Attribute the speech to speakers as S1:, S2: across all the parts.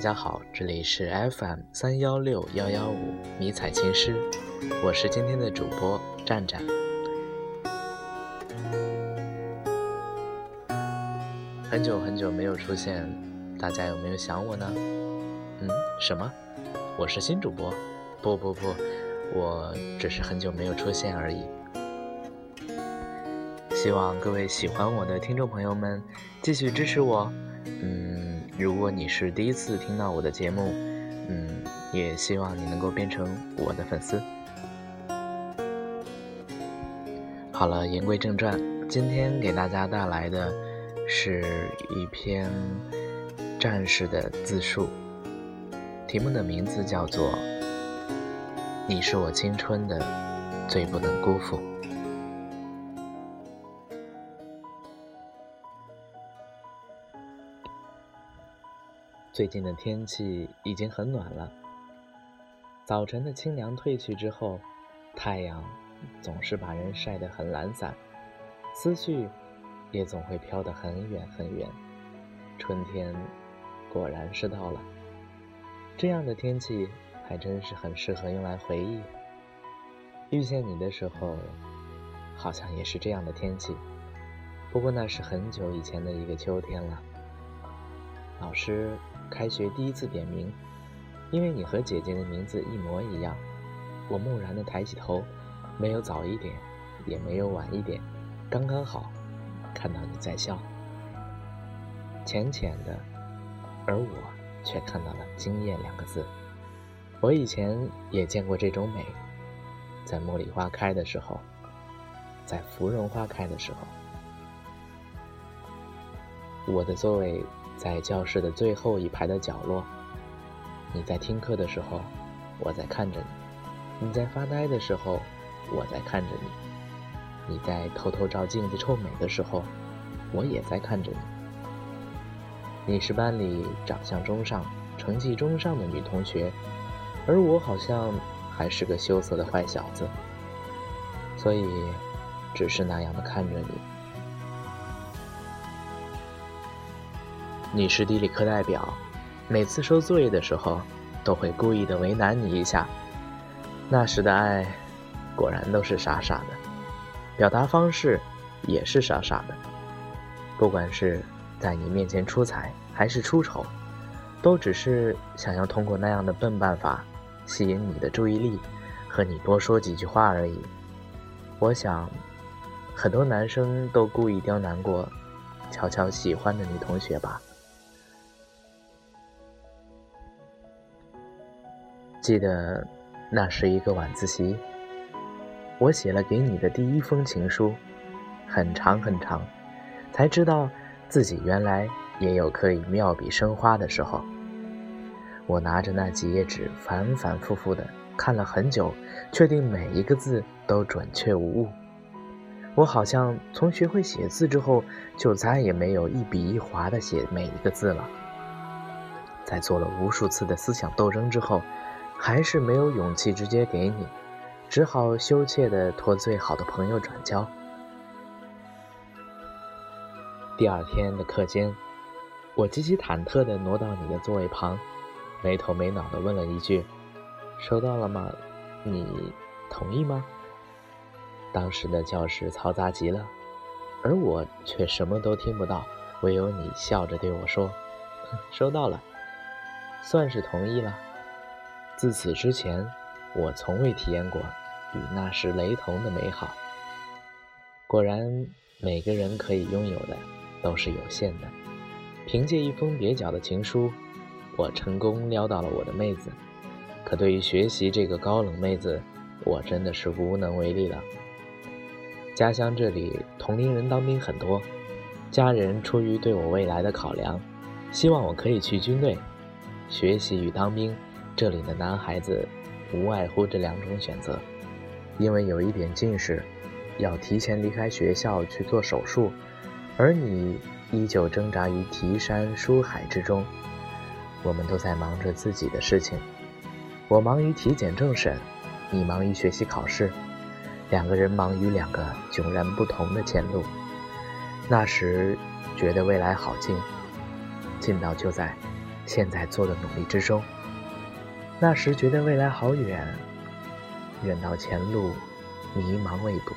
S1: 大家好，这里是 FM 三幺六幺幺五迷彩情诗，我是今天的主播战战。很久很久没有出现，大家有没有想我呢？嗯，什么？我是新主播？不不不，我只是很久没有出现而已。希望各位喜欢我的听众朋友们继续支持我。嗯，如果你是第一次听到我的节目，嗯，也希望你能够变成我的粉丝。好了，言归正传，今天给大家带来的是一篇战士的自述，题目的名字叫做《你是我青春的最不能辜负》。最近的天气已经很暖了，早晨的清凉褪去之后，太阳总是把人晒得很懒散，思绪也总会飘得很远很远。春天果然是到了，这样的天气还真是很适合用来回忆。遇见你的时候，好像也是这样的天气，不过那是很久以前的一个秋天了。老师。开学第一次点名，因为你和姐姐的名字一模一样。我木然地抬起头，没有早一点，也没有晚一点，刚刚好，看到你在笑，浅浅的，而我却看到了“惊艳”两个字。我以前也见过这种美，在茉莉花开的时候，在芙蓉花开的时候，我的座位。在教室的最后一排的角落，你在听课的时候，我在看着你；你在发呆的时候，我在看着你；你在偷偷照镜子臭美的时候，我也在看着你。你是班里长相中上、成绩中上的女同学，而我好像还是个羞涩的坏小子，所以只是那样的看着你。你是地理课代表，每次收作业的时候，都会故意的为难你一下。那时的爱，果然都是傻傻的，表达方式也是傻傻的。不管是在你面前出彩还是出丑，都只是想要通过那样的笨办法，吸引你的注意力，和你多说几句话而已。我想，很多男生都故意刁难过悄悄喜欢的女同学吧。记得，那是一个晚自习，我写了给你的第一封情书，很长很长，才知道自己原来也有可以妙笔生花的时候。我拿着那几页纸，反反复复的看了很久，确定每一个字都准确无误。我好像从学会写字之后，就再也没有一笔一划的写每一个字了。在做了无数次的思想斗争之后。还是没有勇气直接给你，只好羞怯地托最好的朋友转交。第二天的课间，我极其忐忑地挪到你的座位旁，没头没脑地问了一句：“收到了吗？你同意吗？”当时的教室嘈杂极了，而我却什么都听不到，唯有你笑着对我说：“收到了，算是同意了。”自此之前，我从未体验过与那时雷同的美好。果然，每个人可以拥有的都是有限的。凭借一封蹩脚的情书，我成功撩到了我的妹子。可对于学习这个高冷妹子，我真的是无能为力了。家乡这里同龄人当兵很多，家人出于对我未来的考量，希望我可以去军队学习与当兵。这里的男孩子，无外乎这两种选择：因为有一点近视，要提前离开学校去做手术；而你依旧挣扎于提山书海之中。我们都在忙着自己的事情，我忙于体检政审，你忙于学习考试，两个人忙于两个迥然不同的前路。那时觉得未来好近，近到就在。现在做的努力之中。那时觉得未来好远，远到前路迷茫未卜。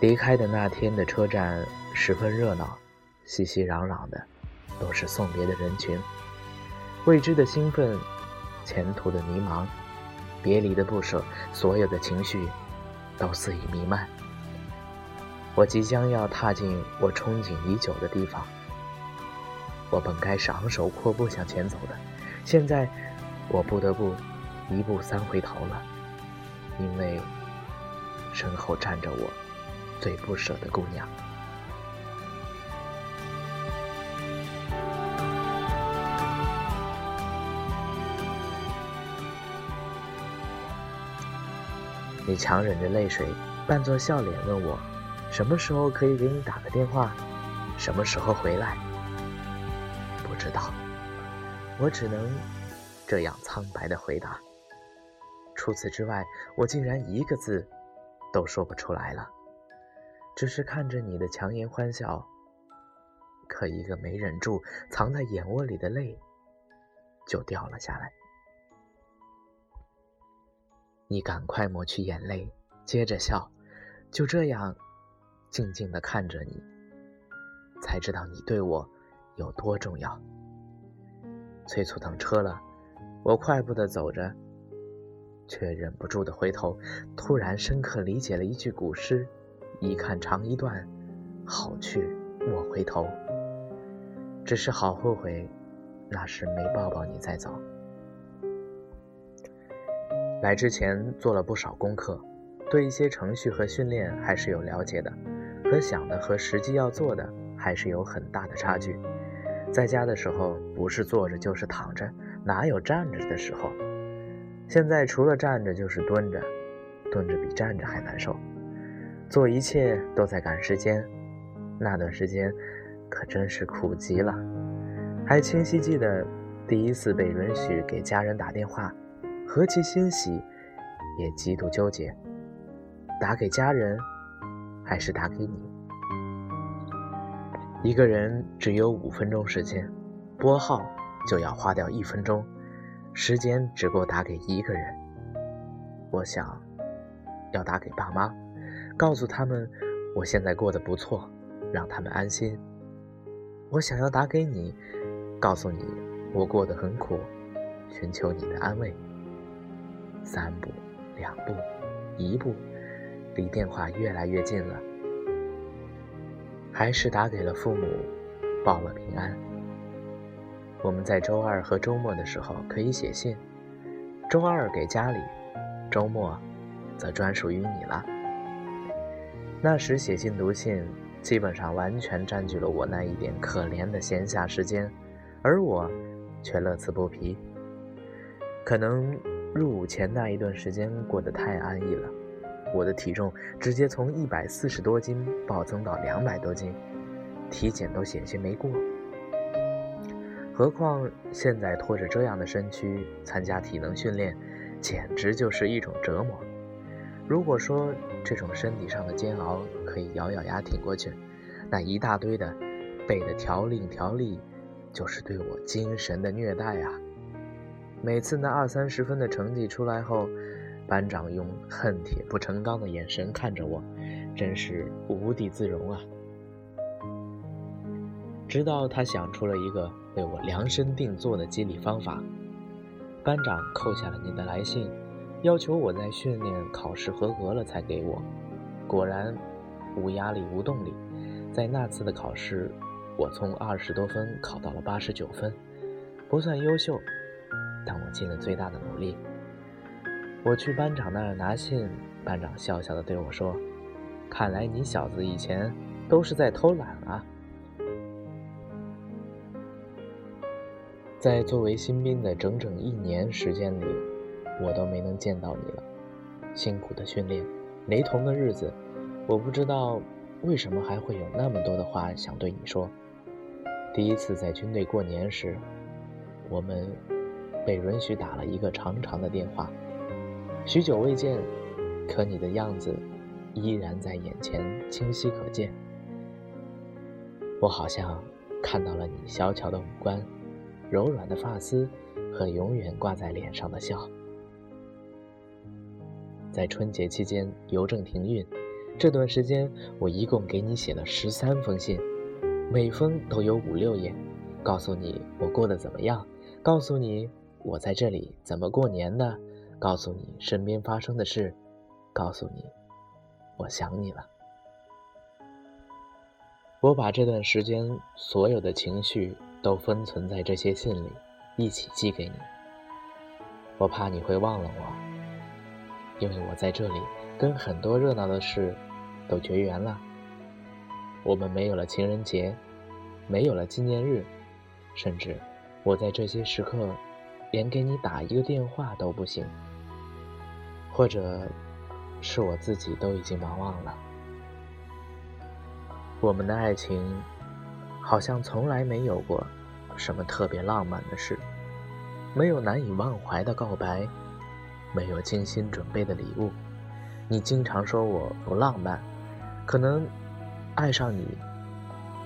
S1: 离开的那天的车站十分热闹，熙熙攘攘的都是送别的人群，未知的兴奋，前途的迷茫，别离的不舍，所有的情绪都肆意弥漫。我即将要踏进我憧憬已久的地方。我本该是昂首阔步向前走的，现在我不得不一步三回头了，因为身后站着我最不舍的姑娘。你强忍着泪水，扮作笑脸问我。什么时候可以给你打个电话？什么时候回来？不知道，我只能这样苍白的回答。除此之外，我竟然一个字都说不出来了。只是看着你的强颜欢笑，可一个没忍住藏在眼窝里的泪就掉了下来。你赶快抹去眼泪，接着笑，就这样。静静的看着你，才知道你对我有多重要。催促等车了，我快步的走着，却忍不住的回头，突然深刻理解了一句古诗：“一看长一段，好去莫回头。”只是好后悔，那时没抱抱你再走。来之前做了不少功课，对一些程序和训练还是有了解的。可想的和实际要做的还是有很大的差距。在家的时候，不是坐着就是躺着，哪有站着的时候？现在除了站着就是蹲着，蹲着比站着还难受。做一切都在赶时间，那段时间可真是苦极了。还清晰记得第一次被允许给家人打电话，何其欣喜，也极度纠结。打给家人。还是打给你。一个人只有五分钟时间，拨号就要花掉一分钟，时间只够打给一个人。我想，要打给爸妈，告诉他们我现在过得不错，让他们安心。我想要打给你，告诉你我过得很苦，寻求你的安慰。三步，两步，一步。离电话越来越近了，还是打给了父母，报了平安。我们在周二和周末的时候可以写信，周二给家里，周末则专属于你了。那时写信读信基本上完全占据了我那一点可怜的闲暇时间，而我却乐此不疲。可能入伍前那一段时间过得太安逸了。我的体重直接从一百四十多斤暴增到两百多斤，体检都险些没过。何况现在拖着这样的身躯参加体能训练，简直就是一种折磨。如果说这种身体上的煎熬可以咬咬牙挺过去，那一大堆的背的条令条例，就是对我精神的虐待啊！每次那二三十分的成绩出来后，班长用恨铁不成钢的眼神看着我，真是无地自容啊！直到他想出了一个为我量身定做的激励方法。班长扣下了你的来信，要求我在训练考试合格了才给我。果然，无压力无动力。在那次的考试，我从二十多分考到了八十九分，不算优秀，但我尽了最大的努力。我去班长那儿拿信，班长笑笑的对我说：“看来你小子以前都是在偷懒啊。”在作为新兵的整整一年时间里，我都没能见到你了。辛苦的训练，雷同的日子，我不知道为什么还会有那么多的话想对你说。第一次在军队过年时，我们被允许打了一个长长的电话。许久未见，可你的样子依然在眼前清晰可见。我好像看到了你小巧的五官，柔软的发丝和永远挂在脸上的笑。在春节期间邮政停运，这段时间我一共给你写了十三封信，每封都有五六页，告诉你我过得怎么样，告诉你我在这里怎么过年的，告诉你身边发生的事，告诉你我想你了。我把这段时间所有的情绪都封存在这些信里，一起寄给你。我怕你会忘了我。因为我在这里跟很多热闹的事都绝缘了，我们没有了情人节，没有了纪念日，甚至我在这些时刻连给你打一个电话都不行，或者是我自己都已经忙忘了。我们的爱情好像从来没有过什么特别浪漫的事，没有难以忘怀的告白。没有精心准备的礼物，你经常说我不浪漫，可能爱上你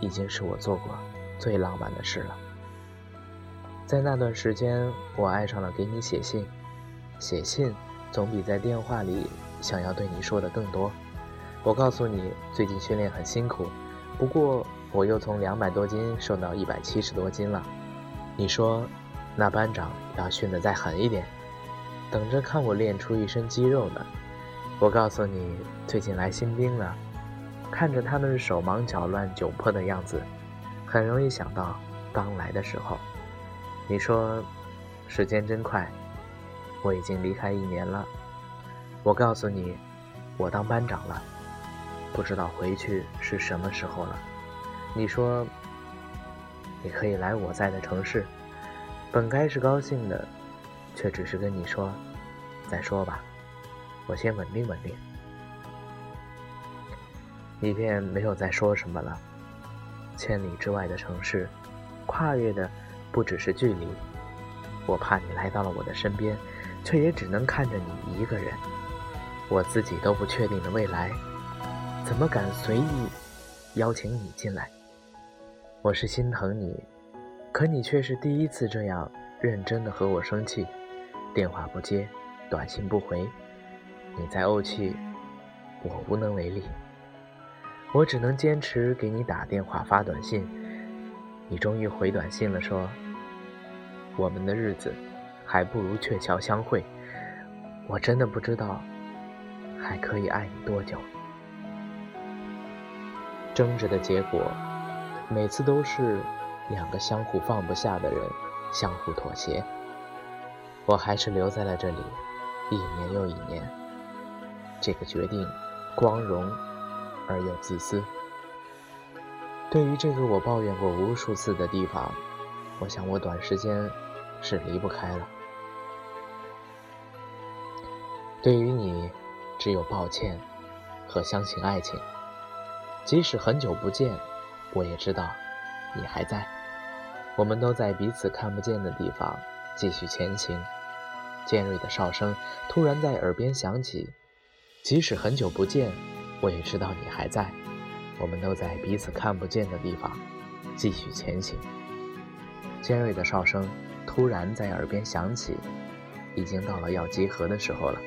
S1: 已经是我做过最浪漫的事了。在那段时间，我爱上了给你写信，写信总比在电话里想要对你说的更多。我告诉你，最近训练很辛苦，不过我又从两百多斤瘦到一百七十多斤了。你说，那班长要训得再狠一点。等着看我练出一身肌肉呢。我告诉你，最近来新兵了，看着他们手忙脚乱、窘迫的样子，很容易想到刚来的时候。你说，时间真快，我已经离开一年了。我告诉你，我当班长了，不知道回去是什么时候了。你说，你可以来我在的城市，本该是高兴的。却只是跟你说，再说吧，我先稳定稳定。你便没有再说什么了。千里之外的城市，跨越的不只是距离。我怕你来到了我的身边，却也只能看着你一个人。我自己都不确定的未来，怎么敢随意邀请你进来？我是心疼你，可你却是第一次这样认真的和我生气。电话不接，短信不回，你在怄气，我无能为力。我只能坚持给你打电话发短信。你终于回短信了，说我们的日子还不如鹊桥相会。我真的不知道还可以爱你多久。争执的结果，每次都是两个相互放不下的人相互妥协。我还是留在了这里，一年又一年。这个决定，光荣而又自私。对于这个我抱怨过无数次的地方，我想我短时间是离不开了。对于你，只有抱歉和相信爱情。即使很久不见，我也知道你还在。我们都在彼此看不见的地方继续前行。尖锐的哨声突然在耳边响起，即使很久不见，我也知道你还在。我们都在彼此看不见的地方继续前行。尖锐的哨声突然在耳边响起，已经到了要集合的时候了。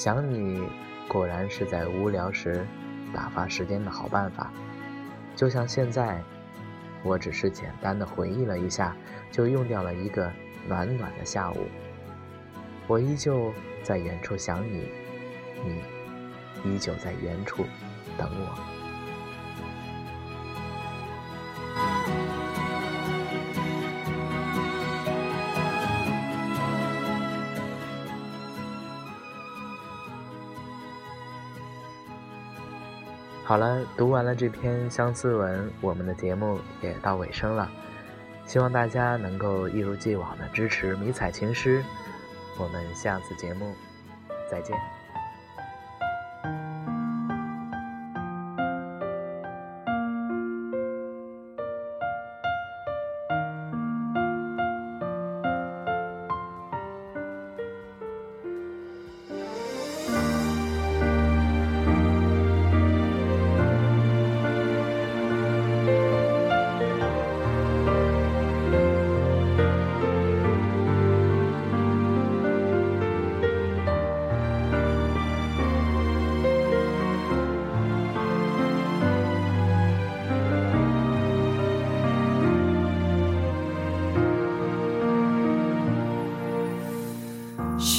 S1: 想你，果然是在无聊时打发时间的好办法。就像现在，我只是简单的回忆了一下，就用掉了一个暖暖的下午。我依旧在远处想你，你依旧在远处等我。好了，读完了这篇相思文，我们的节目也到尾声了。希望大家能够一如既往的支持迷彩情诗。我们下次节目再见。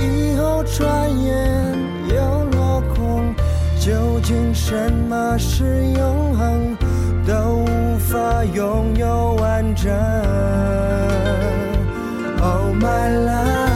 S2: 以后，转眼又落空。究竟什么是永恒？都无法拥有完整。Oh my love。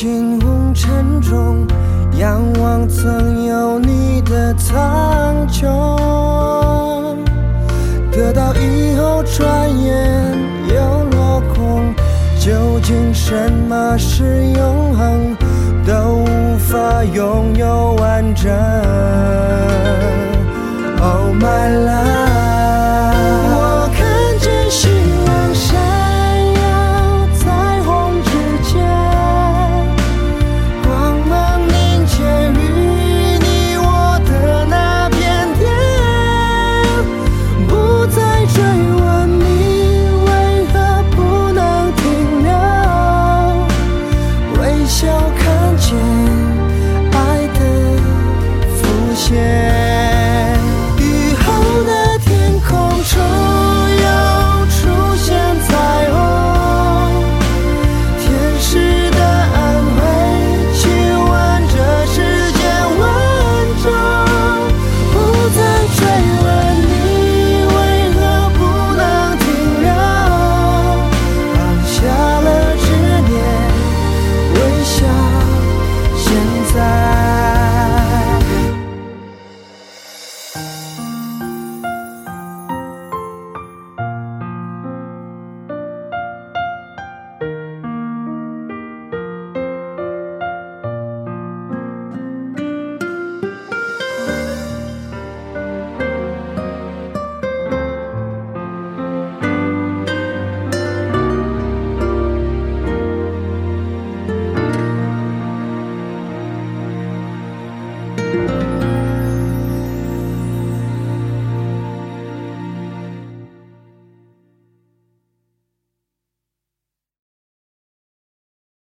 S2: 在无尽红尘中，仰望曾有你的苍穹。得到以后，转眼又落空。究竟什么是永恒？都无法拥有完整。Oh my love。